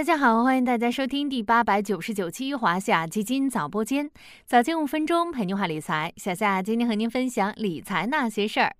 大家好，欢迎大家收听第八百九十九期华夏基金早播间，早间五分钟陪您话理财。小夏今天和您分享理财那些事儿。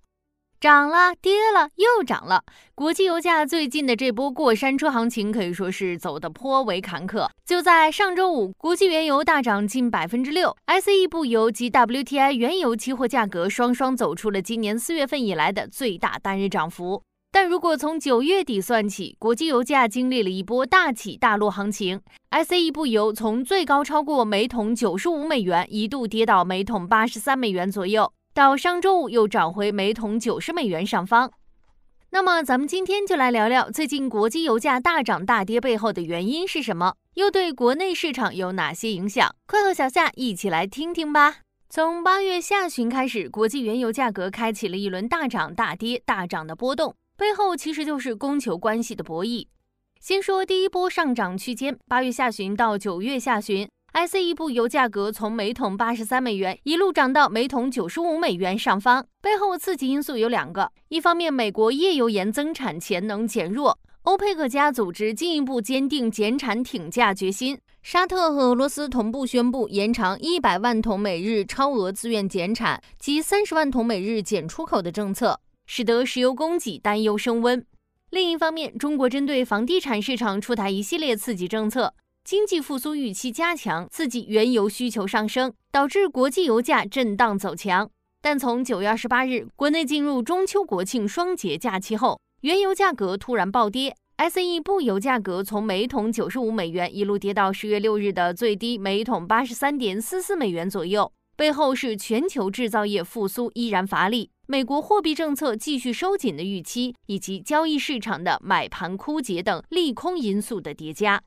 涨了，跌了，又涨了。国际油价最近的这波过山车行情可以说是走得颇为坎坷。就在上周五，国际原油大涨近百分之六，ICE 布油及 WTI 原油期货价格双双走出了今年四月份以来的最大单日涨幅。但如果从九月底算起，国际油价经历了一波大起大落行情，ICE 布油从最高超过每桶九十五美元，一度跌到每桶八十三美元左右。到上周五又涨回每桶九十美元上方。那么，咱们今天就来聊聊最近国际油价大涨大跌背后的原因是什么，又对国内市场有哪些影响？快和小夏一起来听听吧。从八月下旬开始，国际原油价格开启了一轮大涨大跌、大涨的波动，背后其实就是供求关系的博弈。先说第一波上涨区间，八月下旬到九月下旬。ICE 布油价格从每桶八十三美元一路涨到每桶九十五美元上方，背后刺激因素有两个：一方面，美国页油盐增产潜能减弱，欧佩克加组织进一步坚定减产挺价决心；沙特和俄罗斯同步宣布延长一百万桶每日超额自愿减产及三十万桶每日减出口的政策，使得石油供给担忧升温。另一方面，中国针对房地产市场出台一系列刺激政策。经济复苏预期加强，刺激原油需求上升，导致国际油价震荡走强。但从九月二十八日国内进入中秋国庆双节假期后，原油价格突然暴跌，S E 布油价格从每桶九十五美元一路跌到十月六日的最低每桶八十三点四四美元左右。背后是全球制造业复苏依然乏力，美国货币政策继续收紧的预期，以及交易市场的买盘枯竭等利空因素的叠加。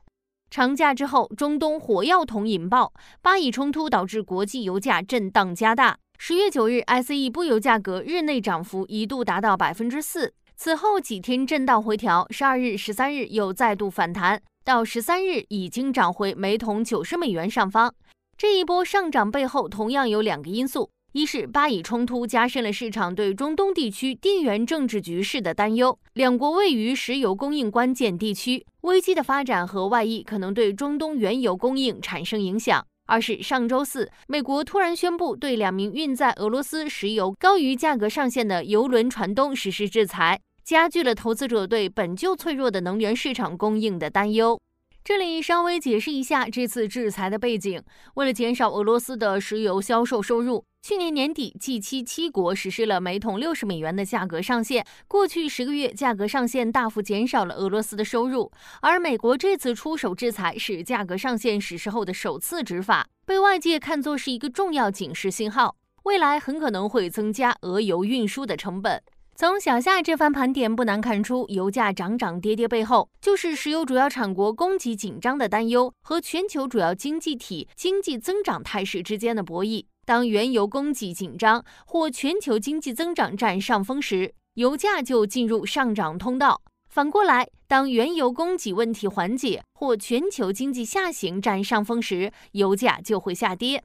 长假之后，中东火药桶引爆，巴以冲突导致国际油价震荡加大。十月九日，ICE 布油价格日内涨幅一度达到百分之四，此后几天震荡回调，十二日、十三日又再度反弹，到十三日已经涨回每桶九十美元上方。这一波上涨背后同样有两个因素。一是巴以冲突加深了市场对中东地区地缘政治局势的担忧，两国位于石油供应关键地区，危机的发展和外溢可能对中东原油供应产生影响。二是上周四，美国突然宣布对两名运载俄罗斯石油高于价格上限的油轮船东实施制裁，加剧了投资者对本就脆弱的能源市场供应的担忧。这里稍微解释一下这次制裁的背景，为了减少俄罗斯的石油销售收入。去年年底，G7 七国实施了每桶六十美元的价格上限。过去十个月，价格上限大幅减少了俄罗斯的收入。而美国这次出手制裁，是价格上限实施后的首次执法，被外界看作是一个重要警示信号，未来很可能会增加俄油运输的成本。从小夏这番盘点，不难看出，油价涨涨跌跌背后，就是石油主要产国供给紧张的担忧和全球主要经济体经济增长态势之间的博弈。当原油供给紧张或全球经济增长占上风时，油价就进入上涨通道。反过来，当原油供给问题缓解或全球经济下行占上风时，油价就会下跌。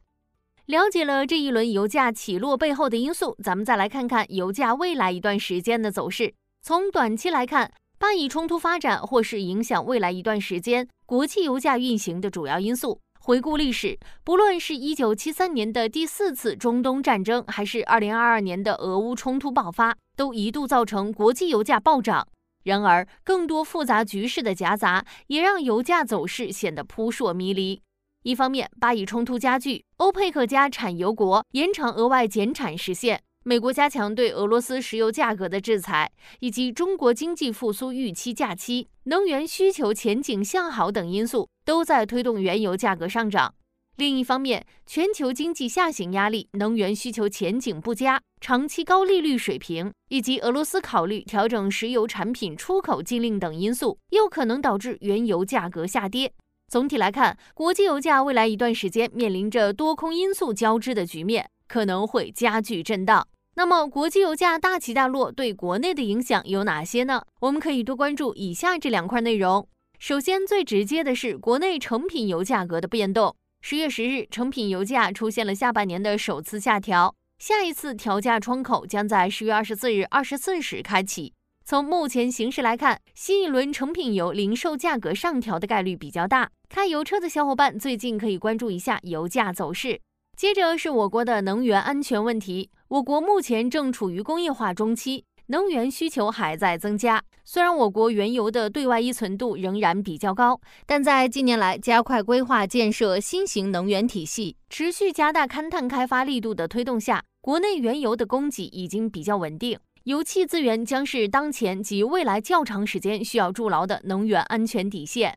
了解了这一轮油价起落背后的因素，咱们再来看看油价未来一段时间的走势。从短期来看，巴以冲突发展或是影响未来一段时间国际油价运行的主要因素。回顾历史，不论是一九七三年的第四次中东战争，还是二零二二年的俄乌冲突爆发，都一度造成国际油价暴涨。然而，更多复杂局势的夹杂，也让油价走势显得扑朔迷离。一方面，巴以冲突加剧，欧佩克加产油国延长额外减产时限。美国加强对俄罗斯石油价格的制裁，以及中国经济复苏预期假期、能源需求前景向好等因素，都在推动原油价格上涨。另一方面，全球经济下行压力、能源需求前景不佳、长期高利率水平，以及俄罗斯考虑调整石油产品出口禁令等因素，又可能导致原油价格下跌。总体来看，国际油价未来一段时间面临着多空因素交织的局面。可能会加剧震荡。那么，国际油价大起大落对国内的影响有哪些呢？我们可以多关注以下这两块内容。首先，最直接的是国内成品油价格的变动。十月十日，成品油价出现了下半年的首次下调，下一次调价窗口将在十月二十四日二十四时开启。从目前形势来看，新一轮成品油零售价格上调的概率比较大。开油车的小伙伴最近可以关注一下油价走势。接着是我国的能源安全问题。我国目前正处于工业化中期，能源需求还在增加。虽然我国原油的对外依存度仍然比较高，但在近年来加快规划建设新型能源体系，持续加大勘探开发力度的推动下，国内原油的供给已经比较稳定。油气资源将是当前及未来较长时间需要筑牢的能源安全底线。